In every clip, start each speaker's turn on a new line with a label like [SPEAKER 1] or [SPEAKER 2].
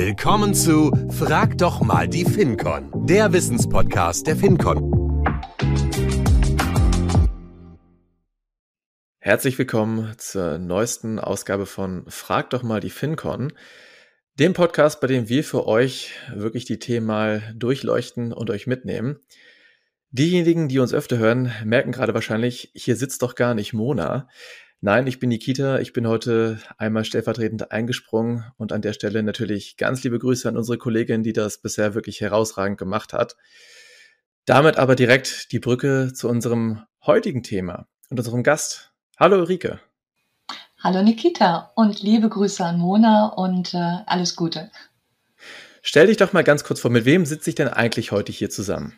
[SPEAKER 1] Willkommen zu Frag doch mal die FinCon, der Wissenspodcast der FinCon.
[SPEAKER 2] Herzlich willkommen zur neuesten Ausgabe von Frag doch mal die FinCon, dem Podcast, bei dem wir für euch wirklich die Themen mal durchleuchten und euch mitnehmen. Diejenigen, die uns öfter hören, merken gerade wahrscheinlich, hier sitzt doch gar nicht Mona. Nein, ich bin Nikita. Ich bin heute einmal stellvertretend eingesprungen und an der Stelle natürlich ganz liebe Grüße an unsere Kollegin, die das bisher wirklich herausragend gemacht hat. Damit aber direkt die Brücke zu unserem heutigen Thema und unserem Gast. Hallo Ulrike.
[SPEAKER 3] Hallo Nikita und liebe Grüße an Mona und äh, alles Gute.
[SPEAKER 2] Stell dich doch mal ganz kurz vor, mit wem sitze ich denn eigentlich heute hier zusammen?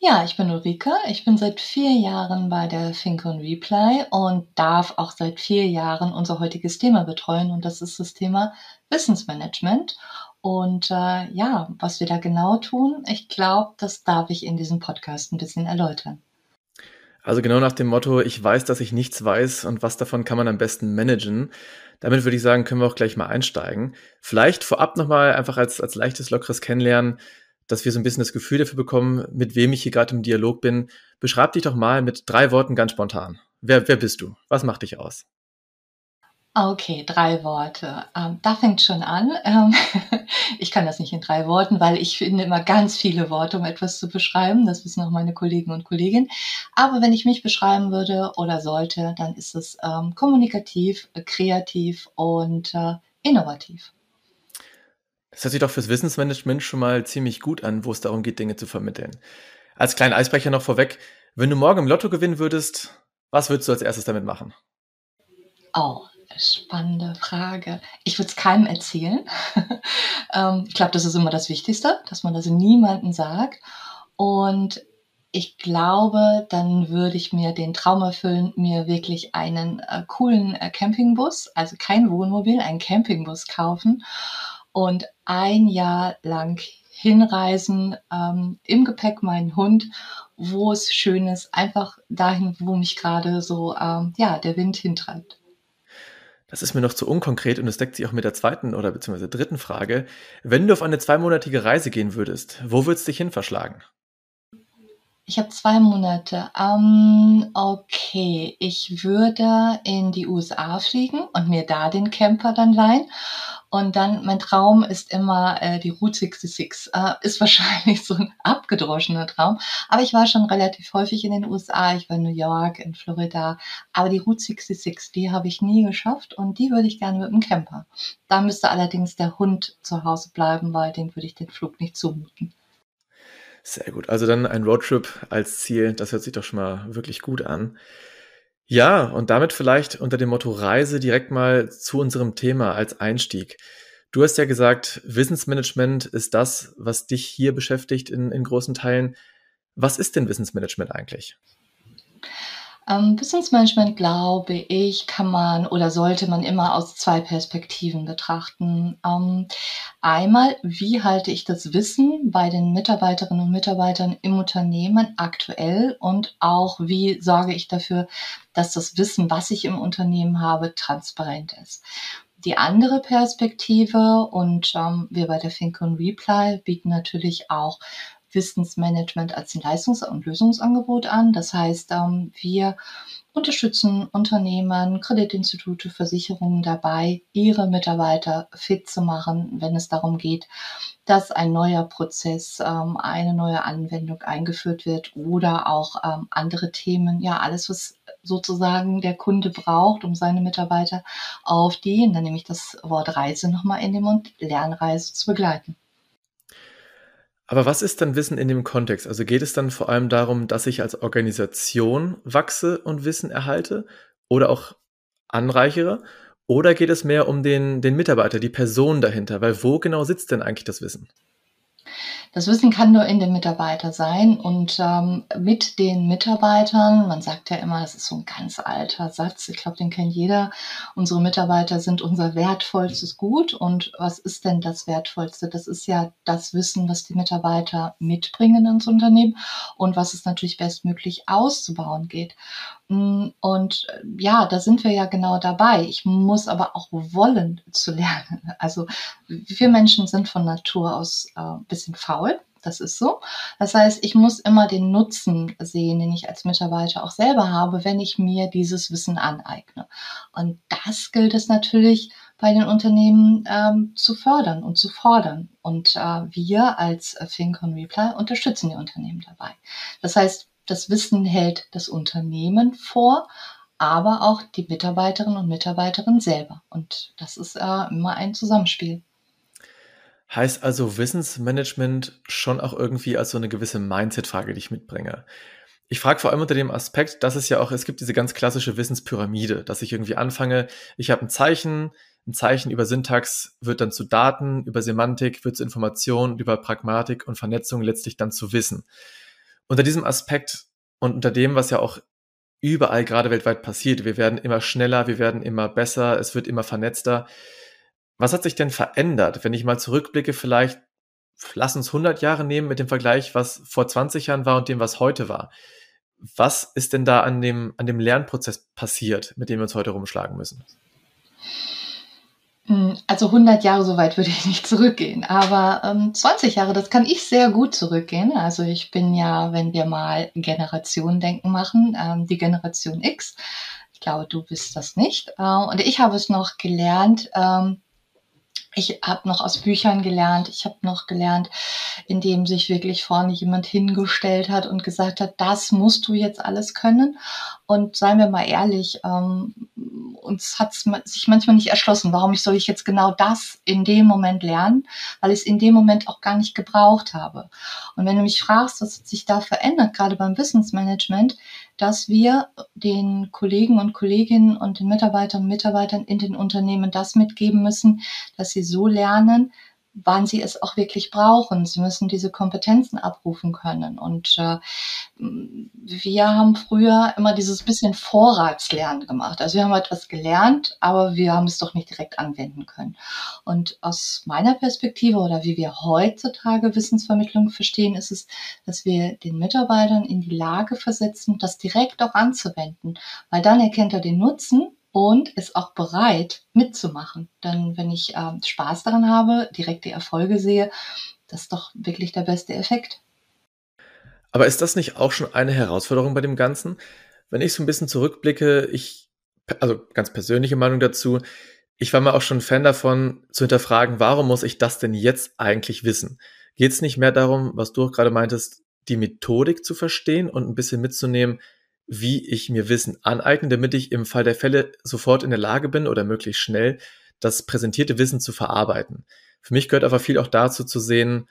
[SPEAKER 3] Ja, ich bin Ulrike. Ich bin seit vier Jahren bei der Fincon Reply und darf auch seit vier Jahren unser heutiges Thema betreuen und das ist das Thema Wissensmanagement. Und äh, ja, was wir da genau tun, ich glaube, das darf ich in diesem Podcast ein bisschen erläutern.
[SPEAKER 2] Also genau nach dem Motto, ich weiß, dass ich nichts weiß und was davon kann man am besten managen. Damit würde ich sagen, können wir auch gleich mal einsteigen. Vielleicht vorab nochmal einfach als, als leichtes, lockeres Kennenlernen dass wir so ein bisschen das Gefühl dafür bekommen, mit wem ich hier gerade im Dialog bin. Beschreib dich doch mal mit drei Worten ganz spontan. Wer, wer bist du? Was macht dich aus?
[SPEAKER 3] Okay, drei Worte. Ähm, da fängt schon an. Ähm, ich kann das nicht in drei Worten, weil ich finde immer ganz viele Worte, um etwas zu beschreiben. Das wissen auch meine Kollegen und Kolleginnen. Aber wenn ich mich beschreiben würde oder sollte, dann ist es ähm, kommunikativ, kreativ und äh, innovativ.
[SPEAKER 2] Das hört sich doch fürs Wissensmanagement schon mal ziemlich gut an, wo es darum geht, Dinge zu vermitteln. Als kleinen Eisbrecher noch vorweg, wenn du morgen im Lotto gewinnen würdest, was würdest du als erstes damit machen?
[SPEAKER 3] Oh, spannende Frage. Ich würde es keinem erzählen. ähm, ich glaube, das ist immer das Wichtigste, dass man das niemandem sagt. Und ich glaube, dann würde ich mir den Traum erfüllen, mir wirklich einen äh, coolen äh, Campingbus, also kein Wohnmobil, einen Campingbus kaufen und ein Jahr lang hinreisen, ähm, im Gepäck meinen Hund, wo es schön ist, einfach dahin, wo mich gerade so ähm, ja, der Wind hintreibt.
[SPEAKER 2] Das ist mir noch zu unkonkret und es deckt sich auch mit der zweiten oder beziehungsweise dritten Frage. Wenn du auf eine zweimonatige Reise gehen würdest, wo würdest du dich hin verschlagen?
[SPEAKER 3] Ich habe zwei Monate. Ähm, okay, ich würde in die USA fliegen und mir da den Camper dann leihen und dann, mein Traum ist immer äh, die Route 66. Äh, ist wahrscheinlich so ein abgedroschener Traum. Aber ich war schon relativ häufig in den USA. Ich war in New York, in Florida. Aber die Route 66, die habe ich nie geschafft und die würde ich gerne mit dem Camper. Da müsste allerdings der Hund zu Hause bleiben, weil den würde ich den Flug nicht zumuten.
[SPEAKER 2] Sehr gut. Also dann ein Roadtrip als Ziel. Das hört sich doch schon mal wirklich gut an. Ja, und damit vielleicht unter dem Motto Reise direkt mal zu unserem Thema als Einstieg. Du hast ja gesagt, Wissensmanagement ist das, was dich hier beschäftigt in, in großen Teilen. Was ist denn Wissensmanagement eigentlich?
[SPEAKER 3] Ähm, Wissensmanagement, glaube ich, kann man oder sollte man immer aus zwei Perspektiven betrachten. Ähm, einmal, wie halte ich das Wissen bei den Mitarbeiterinnen und Mitarbeitern im Unternehmen aktuell und auch wie sorge ich dafür, dass das Wissen, was ich im Unternehmen habe, transparent ist. Die andere Perspektive und ähm, wir bei der Think und Reply bieten natürlich auch Wissensmanagement als ein Leistungs- und Lösungsangebot an. Das heißt, ähm, wir unterstützen Unternehmen, Kreditinstitute, Versicherungen dabei, ihre Mitarbeiter fit zu machen, wenn es darum geht, dass ein neuer Prozess, ähm, eine neue Anwendung eingeführt wird oder auch ähm, andere Themen, ja, alles, was sozusagen der Kunde braucht, um seine Mitarbeiter auf die, dann nehme ich das Wort Reise nochmal in den Mund, Lernreise zu begleiten.
[SPEAKER 2] Aber was ist dann Wissen in dem Kontext? Also geht es dann vor allem darum, dass ich als Organisation wachse und Wissen erhalte oder auch anreichere? Oder geht es mehr um den, den Mitarbeiter, die Person dahinter? Weil wo genau sitzt denn eigentlich das Wissen?
[SPEAKER 3] Das Wissen kann nur in dem Mitarbeiter sein und ähm, mit den Mitarbeitern, man sagt ja immer, das ist so ein ganz alter Satz, ich glaube, den kennt jeder, unsere Mitarbeiter sind unser wertvollstes Gut und was ist denn das Wertvollste? Das ist ja das Wissen, was die Mitarbeiter mitbringen ins Unternehmen und was es natürlich bestmöglich auszubauen geht. Mm, und äh, ja, da sind wir ja genau dabei. Ich muss aber auch wollen zu lernen. Also wir Menschen sind von Natur aus äh, bisschen faul. Das ist so. Das heißt, ich muss immer den Nutzen sehen, den ich als Mitarbeiter auch selber habe, wenn ich mir dieses Wissen aneigne. Und das gilt es natürlich bei den Unternehmen ähm, zu fördern und zu fordern. Und äh, wir als FinCon Reply unterstützen die Unternehmen dabei. Das heißt, das Wissen hält das Unternehmen vor, aber auch die Mitarbeiterinnen und Mitarbeiterinnen selber. Und das ist äh, immer ein Zusammenspiel.
[SPEAKER 2] Heißt also Wissensmanagement schon auch irgendwie als so eine gewisse Mindset-Frage, die ich mitbringe. Ich frage vor allem unter dem Aspekt, dass es ja auch, es gibt diese ganz klassische Wissenspyramide, dass ich irgendwie anfange, ich habe ein Zeichen, ein Zeichen über Syntax wird dann zu Daten, über Semantik wird zu Informationen, über Pragmatik und Vernetzung letztlich dann zu Wissen. Unter diesem Aspekt und unter dem, was ja auch überall gerade weltweit passiert, wir werden immer schneller, wir werden immer besser, es wird immer vernetzter. Was hat sich denn verändert, wenn ich mal zurückblicke, vielleicht, lass uns 100 Jahre nehmen mit dem Vergleich, was vor 20 Jahren war und dem, was heute war. Was ist denn da an dem, an dem Lernprozess passiert, mit dem wir uns heute rumschlagen müssen?
[SPEAKER 3] Hm, also 100 Jahre so weit würde ich nicht zurückgehen, aber ähm, 20 Jahre, das kann ich sehr gut zurückgehen. Also ich bin ja, wenn wir mal Generationendenken machen, ähm, die Generation X. Ich glaube, du bist das nicht. Äh, und ich habe es noch gelernt, ähm, ich habe noch aus Büchern gelernt, ich habe noch gelernt, indem sich wirklich vorne jemand hingestellt hat und gesagt hat, das musst du jetzt alles können. Und seien wir mal ehrlich, ähm, uns hat es sich manchmal nicht erschlossen, warum ich soll ich jetzt genau das in dem Moment lernen, weil ich es in dem Moment auch gar nicht gebraucht habe. Und wenn du mich fragst, was hat sich da verändert, gerade beim Wissensmanagement, dass wir den Kollegen und Kolleginnen und den Mitarbeitern und Mitarbeitern in den Unternehmen das mitgeben müssen, dass sie so lernen, wann sie es auch wirklich brauchen. Sie müssen diese Kompetenzen abrufen können. Und äh, wir haben früher immer dieses bisschen Vorratslernen gemacht. Also wir haben etwas gelernt, aber wir haben es doch nicht direkt anwenden können. Und aus meiner Perspektive oder wie wir heutzutage Wissensvermittlung verstehen, ist es, dass wir den Mitarbeitern in die Lage versetzen, das direkt auch anzuwenden, weil dann erkennt er den Nutzen und ist auch bereit mitzumachen. Denn wenn ich äh, Spaß daran habe, direkte Erfolge sehe, das ist doch wirklich der beste Effekt.
[SPEAKER 2] Aber ist das nicht auch schon eine Herausforderung bei dem Ganzen? Wenn ich so ein bisschen zurückblicke, ich, also ganz persönliche Meinung dazu, ich war mal auch schon Fan davon, zu hinterfragen, warum muss ich das denn jetzt eigentlich wissen? Geht es nicht mehr darum, was du auch gerade meintest, die Methodik zu verstehen und ein bisschen mitzunehmen, wie ich mir Wissen aneigne, damit ich im Fall der Fälle sofort in der Lage bin oder möglichst schnell das präsentierte Wissen zu verarbeiten. Für mich gehört aber viel auch dazu zu sehen,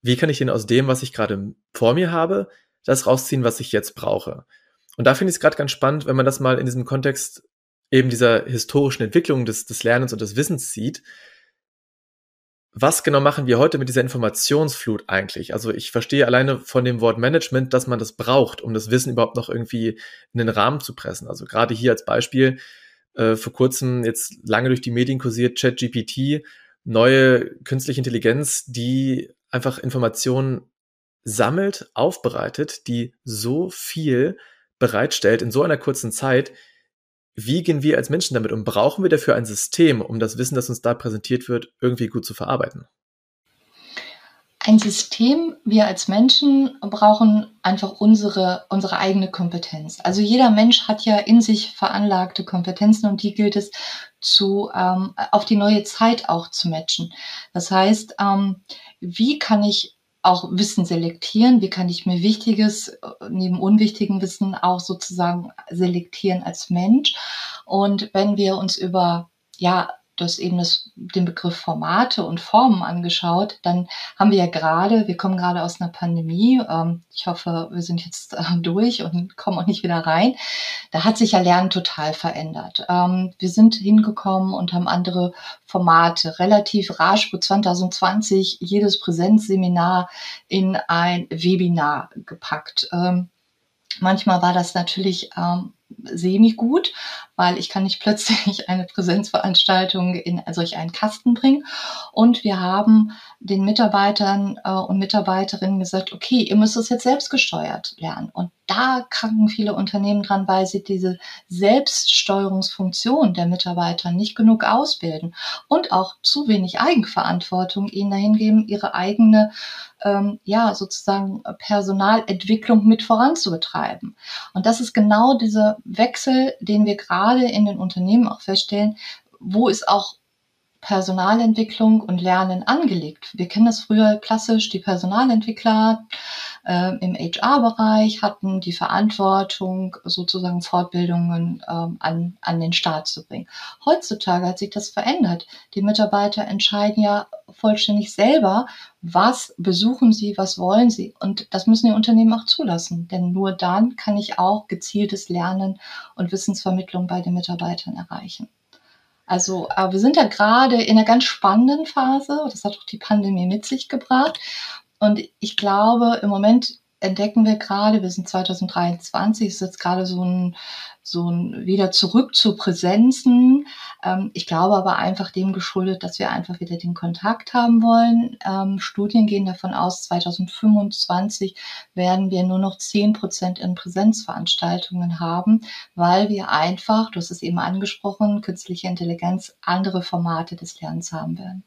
[SPEAKER 2] wie kann ich denn aus dem, was ich gerade vor mir habe, das rausziehen, was ich jetzt brauche. Und da finde ich es gerade ganz spannend, wenn man das mal in diesem Kontext eben dieser historischen Entwicklung des, des Lernens und des Wissens sieht, was genau machen wir heute mit dieser Informationsflut eigentlich? Also ich verstehe alleine von dem Wort Management, dass man das braucht, um das Wissen überhaupt noch irgendwie in den Rahmen zu pressen. Also gerade hier als Beispiel, äh, vor kurzem jetzt lange durch die Medien kursiert, ChatGPT, neue künstliche Intelligenz, die einfach Informationen sammelt, aufbereitet, die so viel bereitstellt in so einer kurzen Zeit, wie gehen wir als Menschen damit um? Brauchen wir dafür ein System, um das Wissen, das uns da präsentiert wird, irgendwie gut zu verarbeiten?
[SPEAKER 3] Ein System, wir als Menschen brauchen einfach unsere, unsere eigene Kompetenz. Also jeder Mensch hat ja in sich veranlagte Kompetenzen und die gilt es zu, ähm, auf die neue Zeit auch zu matchen. Das heißt, ähm, wie kann ich auch Wissen selektieren? Wie kann ich mir wichtiges äh, neben unwichtigem Wissen auch sozusagen selektieren als Mensch? Und wenn wir uns über ja, du hast eben das, den Begriff Formate und Formen angeschaut, dann haben wir ja gerade, wir kommen gerade aus einer Pandemie. Ähm, ich hoffe, wir sind jetzt äh, durch und kommen auch nicht wieder rein. Da hat sich ja Lernen total verändert. Ähm, wir sind hingekommen und haben andere Formate relativ rasch, wo 2020 jedes Präsenzseminar in ein Webinar gepackt. Ähm, manchmal war das natürlich ähm, semi-gut, weil ich kann nicht plötzlich eine Präsenzveranstaltung in solch einen Kasten bringen. Und wir haben den Mitarbeitern äh, und Mitarbeiterinnen gesagt, okay, ihr müsst es jetzt selbst gesteuert lernen. Und da kranken viele Unternehmen dran, weil sie diese Selbststeuerungsfunktion der Mitarbeiter nicht genug ausbilden und auch zu wenig Eigenverantwortung ihnen dahin geben, ihre eigene ähm, ja, sozusagen Personalentwicklung mit voranzubetreiben. Und das ist genau dieser Wechsel, den wir gerade in den Unternehmen auch feststellen, wo ist auch Personalentwicklung und Lernen angelegt. Wir kennen das früher klassisch, die Personalentwickler äh, im HR-Bereich hatten die Verantwortung, sozusagen Fortbildungen ähm, an, an den Start zu bringen. Heutzutage hat sich das verändert. Die Mitarbeiter entscheiden ja vollständig selber, was besuchen sie, was wollen sie. Und das müssen die Unternehmen auch zulassen. Denn nur dann kann ich auch gezieltes Lernen und Wissensvermittlung bei den Mitarbeitern erreichen. Also äh, wir sind da gerade in einer ganz spannenden Phase. Das hat auch die Pandemie mit sich gebracht. Und ich glaube, im Moment entdecken wir gerade, wir sind 2023, ist jetzt gerade so ein, so ein wieder zurück zu Präsenzen. Ähm, ich glaube aber einfach dem geschuldet, dass wir einfach wieder den Kontakt haben wollen. Ähm, Studien gehen davon aus, 2025 werden wir nur noch 10 Prozent in Präsenzveranstaltungen haben, weil wir einfach, du hast es eben angesprochen, künstliche Intelligenz, andere Formate des Lernens haben werden.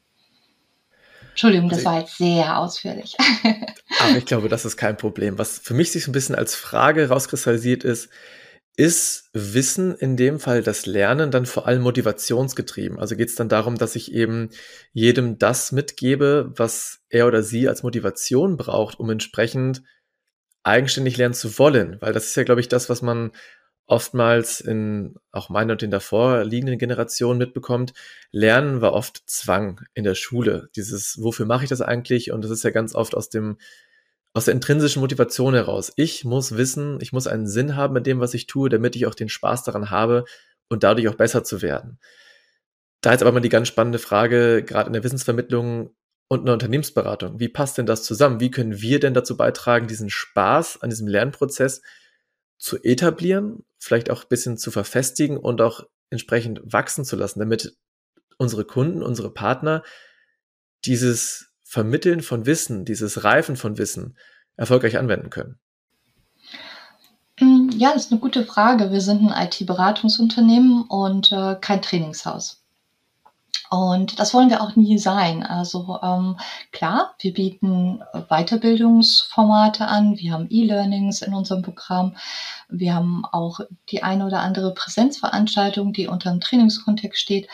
[SPEAKER 3] Entschuldigung, das also war jetzt sehr ausführlich.
[SPEAKER 2] Aber ich glaube, das ist kein Problem. Was für mich sich ein bisschen als Frage rauskristallisiert ist, ist Wissen in dem Fall das Lernen dann vor allem motivationsgetrieben? Also geht es dann darum, dass ich eben jedem das mitgebe, was er oder sie als Motivation braucht, um entsprechend eigenständig lernen zu wollen? Weil das ist ja, glaube ich, das, was man oftmals in auch meiner und den davor liegenden Generationen mitbekommt, Lernen war oft Zwang in der Schule. Dieses, wofür mache ich das eigentlich? Und das ist ja ganz oft aus dem, aus der intrinsischen Motivation heraus. Ich muss wissen, ich muss einen Sinn haben mit dem, was ich tue, damit ich auch den Spaß daran habe und dadurch auch besser zu werden. Da ist aber mal die ganz spannende Frage, gerade in der Wissensvermittlung und in der Unternehmensberatung. Wie passt denn das zusammen? Wie können wir denn dazu beitragen, diesen Spaß an diesem Lernprozess zu etablieren, vielleicht auch ein bisschen zu verfestigen und auch entsprechend wachsen zu lassen, damit unsere Kunden, unsere Partner dieses Vermitteln von Wissen, dieses Reifen von Wissen erfolgreich anwenden können?
[SPEAKER 3] Mm, ja, das ist eine gute Frage. Wir sind ein IT-Beratungsunternehmen und äh, kein Trainingshaus. Und das wollen wir auch nie sein. Also ähm, klar, wir bieten Weiterbildungsformate an, wir haben E-Learnings in unserem Programm, wir haben auch die eine oder andere Präsenzveranstaltung, die unter dem Trainingskontext steht.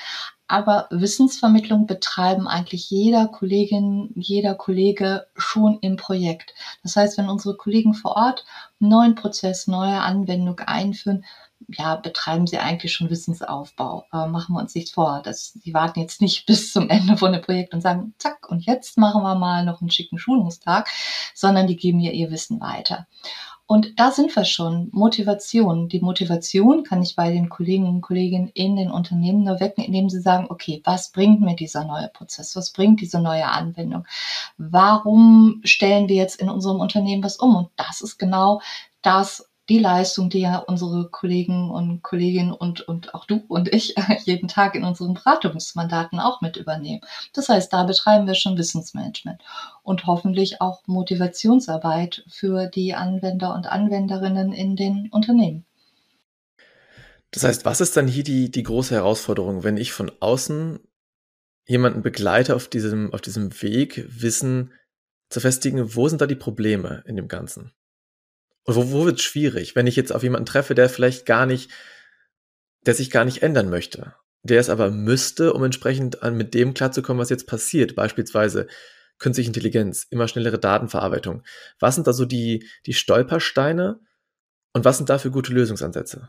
[SPEAKER 3] Aber Wissensvermittlung betreiben eigentlich jeder Kollegin, jeder Kollege schon im Projekt. Das heißt, wenn unsere Kollegen vor Ort einen neuen Prozess, neue Anwendung einführen, ja, betreiben sie eigentlich schon Wissensaufbau. Äh, machen wir uns nichts vor. Das, die warten jetzt nicht bis zum Ende von dem Projekt und sagen, zack, und jetzt machen wir mal noch einen schicken Schulungstag, sondern die geben ja ihr Wissen weiter. Und da sind wir schon. Motivation. Die Motivation kann ich bei den Kollegen und Kolleginnen in den Unternehmen nur wecken, indem sie sagen, okay, was bringt mir dieser neue Prozess? Was bringt diese neue Anwendung? Warum stellen wir jetzt in unserem Unternehmen was um? Und das ist genau das, die Leistung, die ja unsere Kollegen und Kolleginnen und, und auch du und ich jeden Tag in unseren Beratungsmandaten auch mit übernehmen. Das heißt, da betreiben wir schon Wissensmanagement und hoffentlich auch Motivationsarbeit für die Anwender und Anwenderinnen in den Unternehmen.
[SPEAKER 2] Das heißt, was ist dann hier die, die große Herausforderung, wenn ich von außen jemanden begleite auf diesem, auf diesem Weg, Wissen zu festigen, wo sind da die Probleme in dem Ganzen? Und wo, wo wird es schwierig, wenn ich jetzt auf jemanden treffe, der vielleicht gar nicht, der sich gar nicht ändern möchte, der es aber müsste, um entsprechend an, mit dem klarzukommen, was jetzt passiert, beispielsweise künstliche Intelligenz, immer schnellere Datenverarbeitung. Was sind da so die, die Stolpersteine und was sind da für gute Lösungsansätze?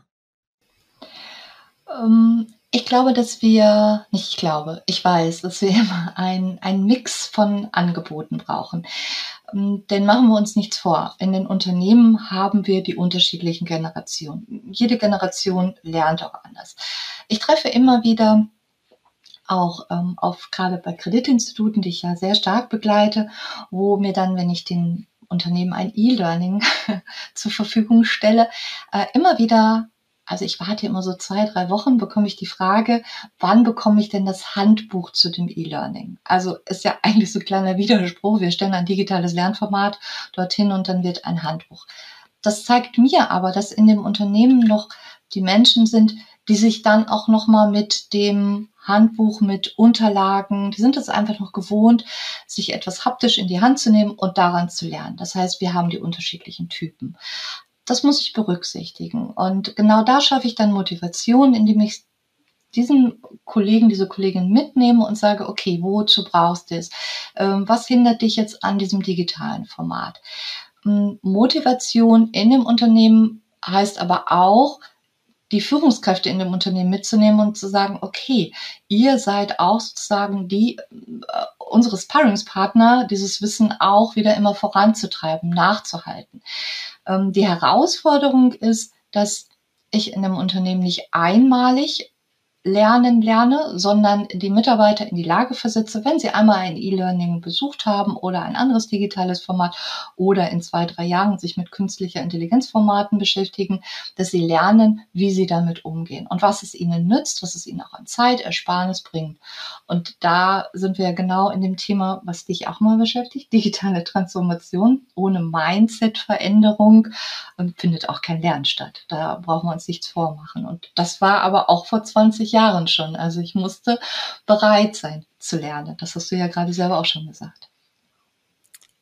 [SPEAKER 3] Ähm, Ich glaube, dass wir, nicht ich glaube, ich weiß, dass wir immer ein, ein Mix von Angeboten brauchen. Ähm, denn machen wir uns nichts vor. In den Unternehmen haben wir die unterschiedlichen Generationen. Jede Generation lernt auch anders. Ich treffe immer wieder auch ähm, auf gerade bei Kreditinstituten, die ich ja sehr stark begleite, wo mir dann, wenn ich den Unternehmen ein E-Learning zur Verfügung stelle, äh, immer wieder also ich warte immer so zwei, drei Wochen, bekomme ich die Frage, wann bekomme ich denn das Handbuch zu dem E-Learning? Also ist ja eigentlich so ein kleiner Widerspruch. Wir stellen ein digitales Lernformat dorthin und dann wird ein Handbuch. Das zeigt mir aber, dass in dem Unternehmen noch die Menschen sind, die sich dann auch nochmal mit dem Handbuch, mit Unterlagen, die sind es einfach noch gewohnt, sich etwas haptisch in die Hand zu nehmen und daran zu lernen. Das heißt, wir haben die unterschiedlichen Typen. Das muss ich berücksichtigen. Und genau da schaffe ich dann Motivation, indem ich diesen Kollegen, diese Kollegin mitnehme und sage, okay, wozu brauchst du es? Ähm, was hindert dich jetzt an diesem digitalen Format? Ähm, Motivation in dem Unternehmen heißt aber auch, die Führungskräfte in dem Unternehmen mitzunehmen und zu sagen, okay, ihr seid auch sozusagen die, äh, unsere Sparringspartner, dieses Wissen auch wieder immer voranzutreiben, nachzuhalten. Ähm, die Herausforderung ist, dass ich in einem Unternehmen nicht einmalig Lernen lerne, sondern die Mitarbeiter in die Lage versetze, wenn sie einmal ein E-Learning besucht haben oder ein anderes digitales Format oder in zwei, drei Jahren sich mit künstlicher Intelligenzformaten beschäftigen, dass sie lernen, wie sie damit umgehen und was es ihnen nützt, was es ihnen auch an Zeitersparnis bringt. Und da sind wir genau in dem Thema, was dich auch mal beschäftigt, digitale Transformation. Ohne Mindset-Veränderung ähm, findet auch kein Lernen statt. Da brauchen wir uns nichts vormachen. Und das war aber auch vor 20 20 Jahren schon. Also ich musste bereit sein zu lernen. Das hast du ja gerade selber auch schon gesagt.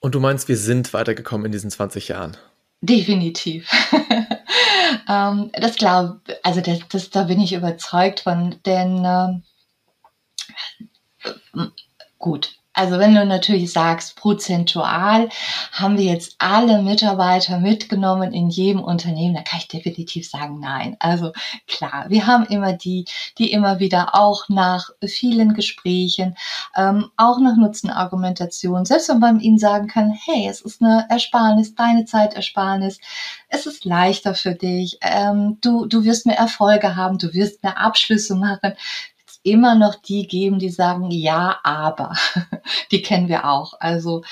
[SPEAKER 2] Und du meinst, wir sind weitergekommen in diesen 20 Jahren?
[SPEAKER 3] Definitiv. ähm, das glaube, also das, das, da bin ich überzeugt von, denn äh, gut, also wenn du natürlich sagst, prozentual haben wir jetzt alle Mitarbeiter mitgenommen in jedem Unternehmen, dann kann ich definitiv sagen, nein. Also klar, wir haben immer die, die immer wieder auch nach vielen Gesprächen, ähm, auch nach Nutzenargumentation, selbst wenn man ihnen sagen kann, hey, es ist eine Ersparnis, deine Zeitersparnis, es ist leichter für dich, ähm, du, du wirst mehr Erfolge haben, du wirst mehr Abschlüsse machen immer noch die geben, die sagen, ja, aber. die kennen wir auch. Also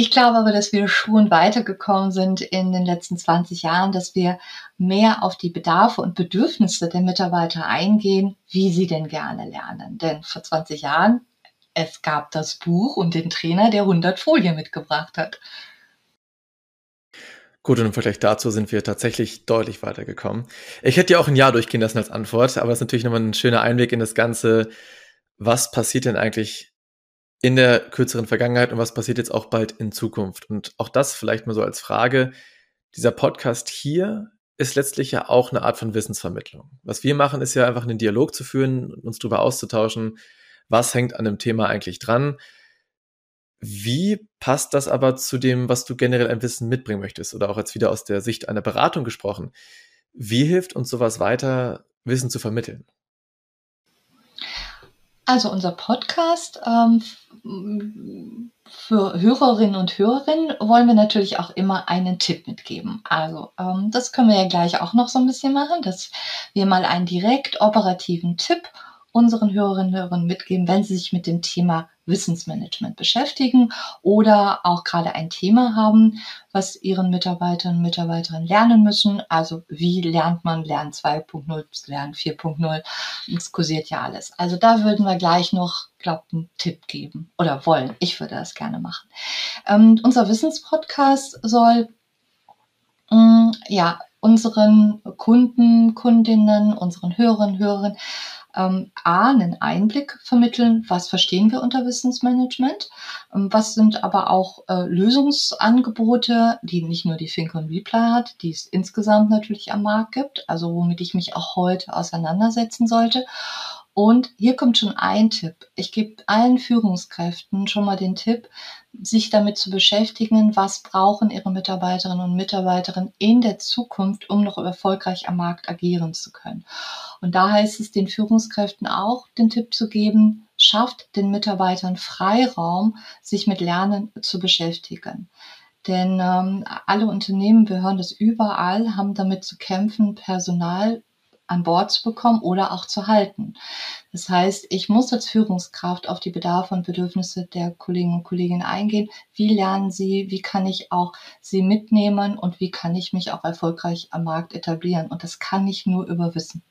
[SPEAKER 3] ich glaube aber, dass wir schon weitergekommen sind in den letzten 20 Jahren, dass wir mehr auf die Bedarfe und Bedürfnisse der Mitarbeiter eingehen, wie sie denn gerne lernen. Denn vor 20 Jahren, es gab das Buch und den Trainer, der 100 Folien mitgebracht hat.
[SPEAKER 2] Gut, und im Vergleich dazu sind wir tatsächlich deutlich weitergekommen. Ich hätte ja auch ein Jahr durchgehen lassen als Antwort, aber das ist natürlich nochmal ein schöner Einblick in das Ganze. Was passiert denn eigentlich in der kürzeren Vergangenheit und was passiert jetzt auch bald in Zukunft? Und auch das vielleicht mal so als Frage. Dieser Podcast hier ist letztlich ja auch eine Art von Wissensvermittlung. Was wir machen, ist ja einfach einen Dialog zu führen, uns darüber auszutauschen, was hängt an dem Thema eigentlich dran wie passt das aber zu dem, was du generell ein Wissen mitbringen möchtest? Oder auch jetzt wieder aus der Sicht einer Beratung gesprochen. Wie hilft uns sowas weiter, Wissen zu vermitteln?
[SPEAKER 3] Also unser Podcast ähm, für Hörerinnen und Hörerinnen wollen wir natürlich auch immer einen Tipp mitgeben. Also ähm, das können wir ja gleich auch noch so ein bisschen machen, dass wir mal einen direkt operativen Tipp unseren Hörerinnen und Hörern mitgeben, wenn sie sich mit dem Thema Wissensmanagement beschäftigen oder auch gerade ein Thema haben, was ihren Mitarbeitern und Mitarbeiterinnen lernen müssen. Also wie lernt man Lernen 2.0 Lernen 4.0? Es kursiert ja alles. Also da würden wir gleich noch, glaube einen Tipp geben oder wollen. Ich würde das gerne machen. Ähm, unser Wissenspodcast soll mm, ja unseren Kunden, Kundinnen, unseren Hörerinnen, Hörern ähm, A, einen Einblick vermitteln, was verstehen wir unter Wissensmanagement, ähm, was sind aber auch äh, Lösungsangebote, die nicht nur die Think on Reply hat, die es insgesamt natürlich am Markt gibt, also womit ich mich auch heute auseinandersetzen sollte. Und hier kommt schon ein Tipp. Ich gebe allen Führungskräften schon mal den Tipp, sich damit zu beschäftigen, was brauchen ihre Mitarbeiterinnen und Mitarbeiter in der Zukunft, um noch erfolgreich am Markt agieren zu können. Und da heißt es den Führungskräften auch den Tipp zu geben, schafft den Mitarbeitern Freiraum, sich mit Lernen zu beschäftigen. Denn ähm, alle Unternehmen, wir hören das überall, haben damit zu kämpfen, Personal an Bord zu bekommen oder auch zu halten. Das heißt, ich muss als Führungskraft auf die Bedarfe und Bedürfnisse der Kollegen und Kolleginnen eingehen. Wie lernen sie? Wie kann ich auch sie mitnehmen? Und wie kann ich mich auch erfolgreich am Markt etablieren? Und das kann ich nur über Wissen.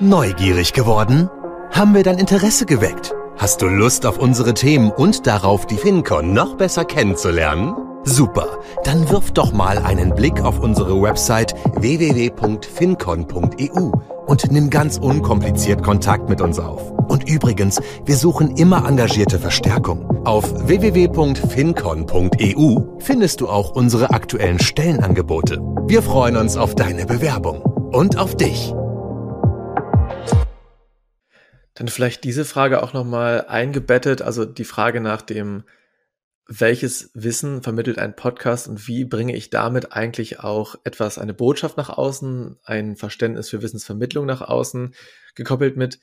[SPEAKER 1] Neugierig geworden? Haben wir dein Interesse geweckt? Hast du Lust auf unsere Themen und darauf, die FinCon noch besser kennenzulernen? Super, dann wirf doch mal einen Blick auf unsere Website www.fincon.eu und nimm ganz unkompliziert Kontakt mit uns auf. Und übrigens, wir suchen immer engagierte Verstärkung. Auf www.fincon.eu findest du auch unsere aktuellen Stellenangebote. Wir freuen uns auf deine Bewerbung und auf dich.
[SPEAKER 2] Dann vielleicht diese Frage auch nochmal eingebettet, also die Frage nach dem welches Wissen vermittelt ein Podcast und wie bringe ich damit eigentlich auch etwas, eine Botschaft nach außen, ein Verständnis für Wissensvermittlung nach außen, gekoppelt mit,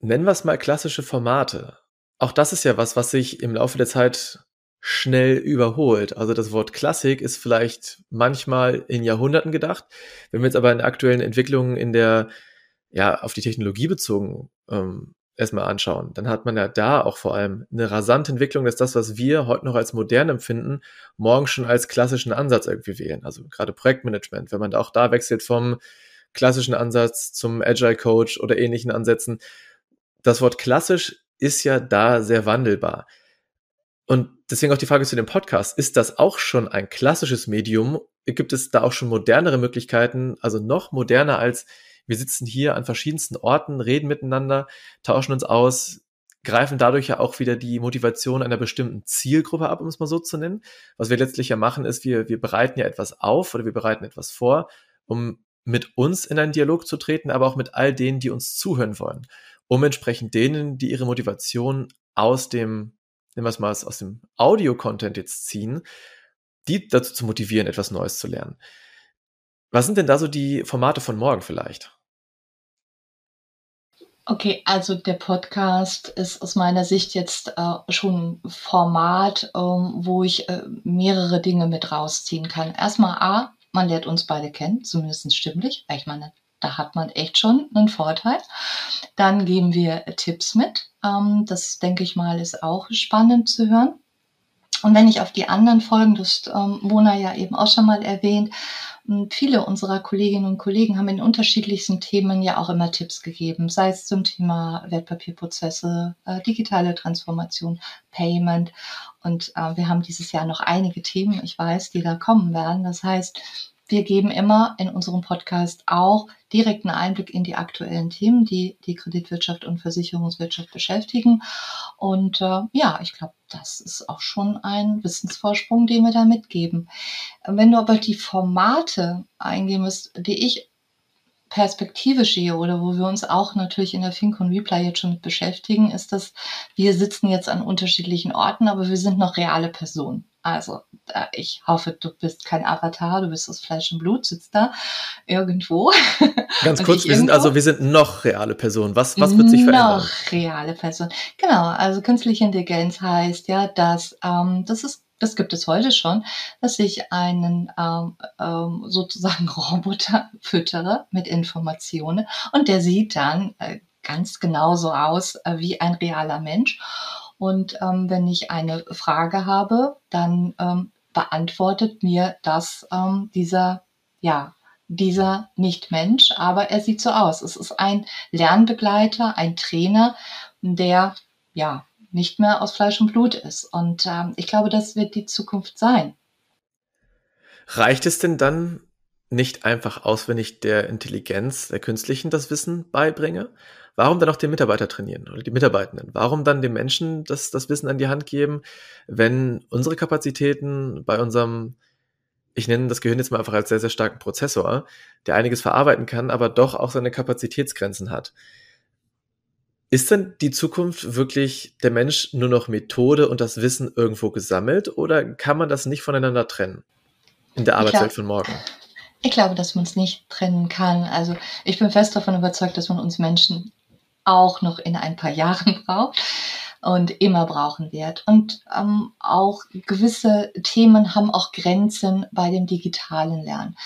[SPEAKER 2] nennen wir es mal klassische Formate. Auch das ist ja was, was sich im Laufe der Zeit schnell überholt. Also das Wort Klassik ist vielleicht manchmal in Jahrhunderten gedacht. Wenn wir jetzt aber in aktuellen Entwicklungen in der, ja, auf die Technologie bezogen ähm, erstmal anschauen, dann hat man ja da auch vor allem eine rasante Entwicklung, dass das, was wir heute noch als modern empfinden, morgen schon als klassischen Ansatz irgendwie wählen. Also gerade Projektmanagement, wenn man auch da wechselt vom klassischen Ansatz zum Agile Coach oder ähnlichen Ansätzen. Das Wort klassisch ist ja da sehr wandelbar. Und deswegen auch die Frage zu dem Podcast. Ist das auch schon ein klassisches Medium? Gibt es da auch schon modernere Möglichkeiten, also noch moderner als wir sitzen hier an verschiedensten Orten, reden miteinander, tauschen uns aus, greifen dadurch ja auch wieder die Motivation einer bestimmten Zielgruppe ab, um es mal so zu nennen. Was wir letztlich ja machen, ist, wir, wir bereiten ja etwas auf oder wir bereiten etwas vor, um mit uns in einen Dialog zu treten, aber auch mit all denen, die uns zuhören wollen, um entsprechend denen, die ihre Motivation aus dem, nehmen wir es mal, aus dem Audio-Content jetzt ziehen, die dazu zu motivieren, etwas Neues zu lernen. Was sind denn da so die Formate von morgen vielleicht?
[SPEAKER 3] Okay, also der Podcast ist aus meiner Sicht jetzt äh, schon ein Format, ähm, wo ich äh, mehrere Dinge mit rausziehen kann. Erstmal A, man lernt uns beide kennen, zumindest stimmlich. Ich meine, da hat man echt schon einen Vorteil. Dann geben wir Tipps mit. Ähm, das denke ich mal ist auch spannend zu hören. Und wenn ich auf die anderen Folgen, das ähm, Mona ja eben auch schon mal erwähnt, viele unserer Kolleginnen und Kollegen haben in unterschiedlichsten Themen ja auch immer Tipps gegeben, sei es zum Thema Wertpapierprozesse, äh, digitale Transformation, Payment. Und äh, wir haben dieses Jahr noch einige Themen, ich weiß, die da kommen werden. Das heißt, wir geben immer in unserem Podcast auch direkten Einblick in die aktuellen Themen, die die Kreditwirtschaft und Versicherungswirtschaft beschäftigen. Und äh, ja, ich glaube, das ist auch schon ein Wissensvorsprung, den wir da mitgeben. Wenn du aber die Formate eingehen musst, die ich perspektivisch sehe oder wo wir uns auch natürlich in der FinCon Replay jetzt schon mit beschäftigen, ist, dass wir sitzen jetzt an unterschiedlichen Orten, aber wir sind noch reale Personen. Also ich hoffe, du bist kein Avatar, du bist aus Fleisch und Blut, sitzt da irgendwo.
[SPEAKER 2] Ganz kurz, wir sind also, wir sind noch reale Personen. Was, was wird sich verändern?
[SPEAKER 3] Noch reale Personen. Genau, also künstliche Intelligenz heißt ja, dass ähm, das ist das gibt es heute schon, dass ich einen ähm, ähm, sozusagen Roboter füttere mit Informationen und der sieht dann äh, ganz genauso aus äh, wie ein realer Mensch. Und ähm, wenn ich eine Frage habe, dann ähm, beantwortet mir das ähm, dieser, ja, dieser Nicht-Mensch, aber er sieht so aus. Es ist ein Lernbegleiter, ein Trainer, der, ja, nicht mehr aus Fleisch und Blut ist. Und ähm, ich glaube, das wird die Zukunft sein.
[SPEAKER 2] Reicht es denn dann nicht einfach aus, wenn ich der Intelligenz, der künstlichen das Wissen beibringe? Warum dann auch den Mitarbeiter trainieren oder die Mitarbeitenden? Warum dann den Menschen das, das Wissen an die Hand geben, wenn unsere Kapazitäten bei unserem ich nenne das Gehirn jetzt mal einfach als sehr, sehr starken Prozessor, der einiges verarbeiten kann, aber doch auch seine Kapazitätsgrenzen hat. Ist denn die Zukunft wirklich der Mensch nur noch Methode und das Wissen irgendwo gesammelt oder kann man das nicht voneinander trennen in der Arbeitswelt von morgen?
[SPEAKER 3] Ich glaube, dass man es nicht trennen kann. Also ich bin fest davon überzeugt, dass man uns Menschen auch noch in ein paar Jahren braucht und immer brauchen wird. Und ähm, auch gewisse Themen haben auch Grenzen bei dem digitalen Lernen.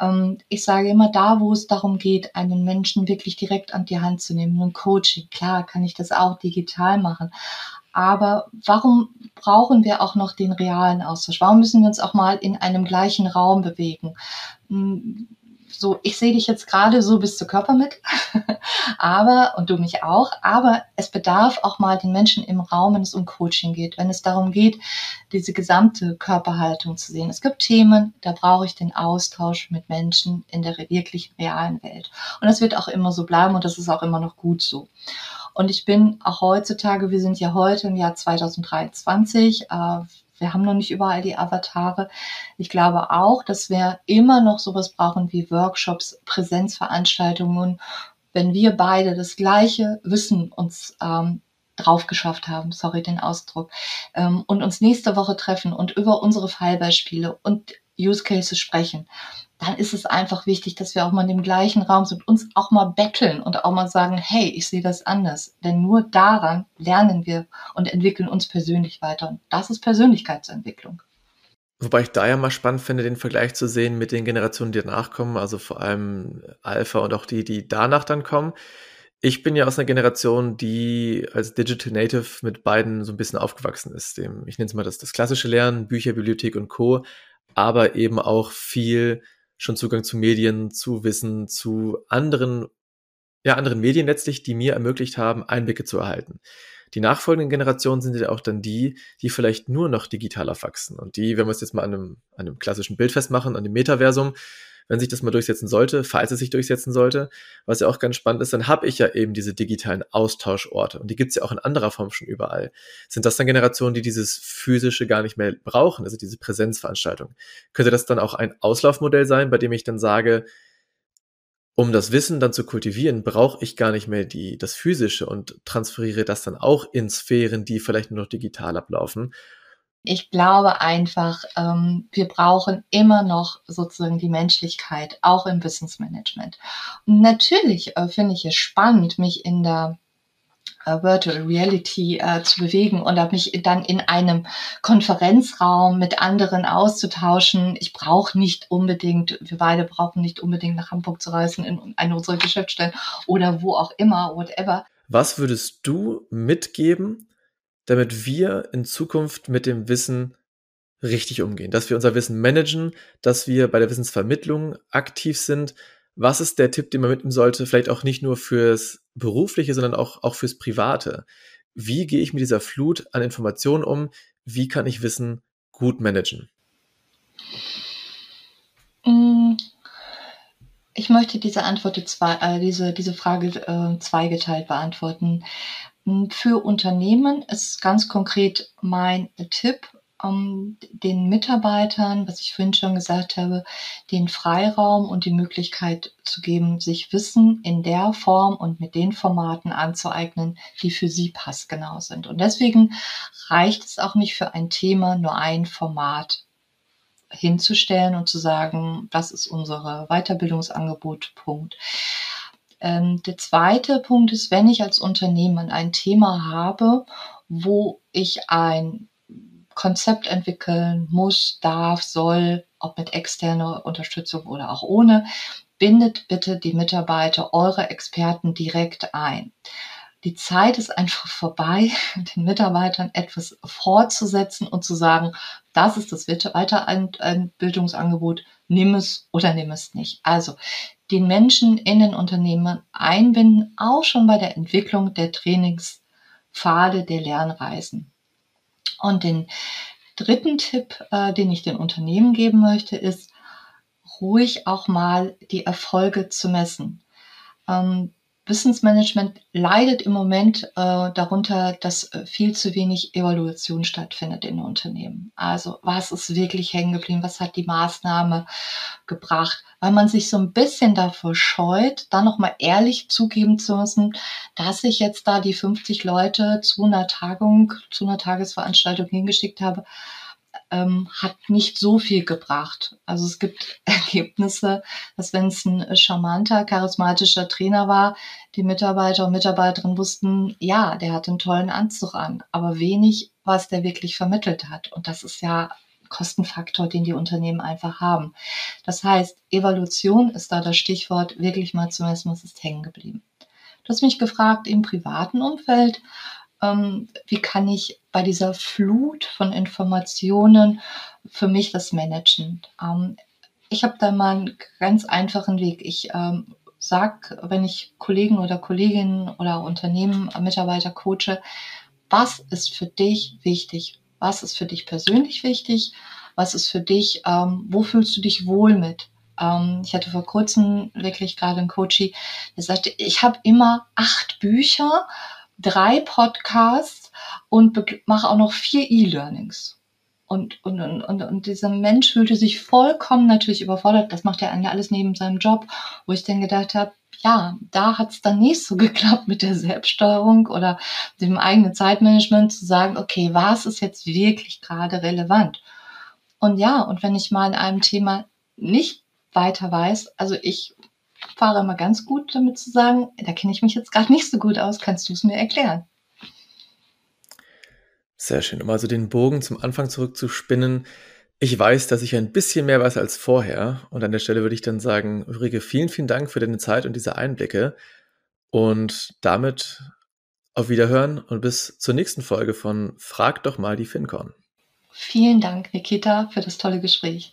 [SPEAKER 3] Ähm, ich sage immer, da wo es darum geht, einen Menschen wirklich direkt an die Hand zu nehmen, ein Coaching, klar kann ich das auch digital machen. Aber warum brauchen wir auch noch den realen Austausch? Warum müssen wir uns auch mal in einem gleichen Raum bewegen? So, ich sehe dich jetzt gerade so bis zur Körpermittel, aber, und du mich auch, aber es bedarf auch mal den Menschen im Raum, wenn es um Coaching geht, wenn es darum geht, diese gesamte Körperhaltung zu sehen. Es gibt Themen, da brauche ich den Austausch mit Menschen in der wirklichen realen Welt. Und das wird auch immer so bleiben und das ist auch immer noch gut so. Und ich bin auch heutzutage, wir sind ja heute im Jahr 2023, äh, wir haben noch nicht überall die Avatare. Ich glaube auch, dass wir immer noch sowas brauchen wie Workshops, Präsenzveranstaltungen. Wenn wir beide das gleiche Wissen uns ähm, drauf geschafft haben, sorry den Ausdruck, ähm, und uns nächste Woche treffen und über unsere Fallbeispiele und Use Cases sprechen, dann ist es einfach wichtig, dass wir auch mal in dem gleichen Raum sind, uns auch mal betteln und auch mal sagen, hey, ich sehe das anders. Denn nur daran lernen wir und entwickeln uns persönlich weiter. Und das ist Persönlichkeitsentwicklung.
[SPEAKER 2] Wobei ich da ja mal spannend finde, den Vergleich zu sehen mit den Generationen, die danach kommen, also vor allem Alpha und auch die, die danach dann kommen. Ich bin ja aus einer Generation, die als Digital Native mit beiden so ein bisschen aufgewachsen ist. Dem, ich nenne es mal das, das klassische Lernen, Bücher, Bibliothek und Co., aber eben auch viel schon Zugang zu Medien, zu Wissen, zu anderen, ja, anderen Medien letztlich, die mir ermöglicht haben, Einblicke zu erhalten. Die nachfolgenden Generationen sind ja auch dann die, die vielleicht nur noch digitaler wachsen und die, wenn wir es jetzt mal an einem, an einem klassischen Bild festmachen, an dem Metaversum, wenn sich das mal durchsetzen sollte, falls es sich durchsetzen sollte, was ja auch ganz spannend ist, dann habe ich ja eben diese digitalen Austauschorte und die gibt es ja auch in anderer Form schon überall. Sind das dann Generationen, die dieses physische gar nicht mehr brauchen, also diese Präsenzveranstaltung? Könnte das dann auch ein Auslaufmodell sein, bei dem ich dann sage, um das Wissen dann zu kultivieren, brauche ich gar nicht mehr die, das Physische und transferiere das dann auch in Sphären, die vielleicht nur noch digital ablaufen
[SPEAKER 3] ich glaube einfach, ähm, wir brauchen immer noch sozusagen die Menschlichkeit, auch im Wissensmanagement. Und natürlich äh, finde ich es spannend, mich in der äh, Virtual Reality äh, zu bewegen und mich dann in einem Konferenzraum mit anderen auszutauschen. Ich brauche nicht unbedingt, wir beide brauchen nicht unbedingt nach Hamburg zu reisen in eine unserer Geschäftsstellen oder wo auch immer, whatever.
[SPEAKER 2] Was würdest du mitgeben, damit wir in Zukunft mit dem Wissen richtig umgehen, dass wir unser Wissen managen, dass wir bei der Wissensvermittlung aktiv sind. Was ist der Tipp, den man mitnehmen sollte? Vielleicht auch nicht nur fürs Berufliche, sondern auch, auch fürs Private. Wie gehe ich mit dieser Flut an Informationen um? Wie kann ich Wissen gut managen?
[SPEAKER 3] Mm, ich möchte diese Antwort, äh, diese, diese Frage äh, zweigeteilt beantworten. Hm, für Unternehmen ist ganz konkret mein Tipp, um den Mitarbeitern, was ich vorhin schon gesagt habe, den Freiraum und die Möglichkeit zu geben, sich Wissen in der Form und mit den Formaten anzueignen, die für sie passgenau sind. Und deswegen reicht es auch nicht für ein Thema nur ein Format hinzustellen und zu sagen, das ist unsere Weiterbildungsangebot, Punkt. Ähm, der zweite Punkt ist, wenn ich als Unternehmen ein Thema habe, wo ich ein Konzept entwickeln muss, darf, soll, ob mit externer Unterstützung oder auch ohne, bindet bitte die Mitarbeiter, eure Experten direkt ein. Die Zeit ist einfach vorbei, den Mitarbeitern etwas fortzusetzen und zu sagen, das ist das Weiterbildungsangebot, nimm es oder nimm es nicht. Also den Menschen in den Unternehmen einbinden, auch schon bei der Entwicklung der Trainingspfade der Lernreisen. Und den dritten Tipp, äh, den ich den Unternehmen geben möchte, ist, ruhig auch mal die Erfolge zu messen. Ähm, Wissensmanagement leidet im Moment äh, darunter, dass äh, viel zu wenig Evaluation stattfindet in Unternehmen. Also was ist wirklich hängen geblieben? Was hat die Maßnahme gebracht? Weil man sich so ein bisschen davor scheut, dann nochmal ehrlich zugeben zu müssen, dass ich jetzt da die 50 Leute zu einer Tagung, zu einer Tagesveranstaltung hingeschickt habe, ähm, hat nicht so viel gebracht. Also es gibt Ergebnisse, dass wenn es ein charmanter, charismatischer Trainer war, die Mitarbeiter und Mitarbeiterinnen wussten, ja, der hat einen tollen Anzug an, aber wenig, was der wirklich vermittelt hat. Und das ist ja Kostenfaktor, den die Unternehmen einfach haben. Das heißt, Evaluation ist da das Stichwort, wirklich mal zu messen, was ist hängen geblieben. Du hast mich gefragt im privaten Umfeld, ähm, wie kann ich bei dieser Flut von Informationen für mich das managen. Ähm, ich habe da mal einen ganz einfachen Weg. Ich ähm, sag, wenn ich Kollegen oder Kolleginnen oder Unternehmen, Mitarbeiter coache, was ist für dich wichtig? Was ist für dich persönlich wichtig? Was ist für dich, ähm, wo fühlst du dich wohl mit? Ähm, ich hatte vor kurzem wirklich gerade einen Coachie, der sagte, ich habe immer acht Bücher, drei Podcasts und mache auch noch vier E-Learnings. Und, und, und, und, und dieser Mensch fühlte sich vollkommen natürlich überfordert. Das macht er alles neben seinem Job, wo ich dann gedacht habe, ja, da hat es dann nicht so geklappt mit der Selbststeuerung oder dem eigenen Zeitmanagement zu sagen, okay, was ist jetzt wirklich gerade relevant? Und ja, und wenn ich mal in einem Thema nicht weiter weiß, also ich fahre immer ganz gut damit zu sagen, da kenne ich mich jetzt gerade nicht so gut aus, kannst du es mir erklären?
[SPEAKER 2] Sehr schön. Um also den Bogen zum Anfang zurückzuspinnen. Ich weiß, dass ich ein bisschen mehr weiß als vorher. Und an der Stelle würde ich dann sagen, Ulrike, vielen, vielen Dank für deine Zeit und diese Einblicke. Und damit auf Wiederhören und bis zur nächsten Folge von Frag doch mal die FinCon.
[SPEAKER 3] Vielen Dank, Nikita, für das tolle Gespräch.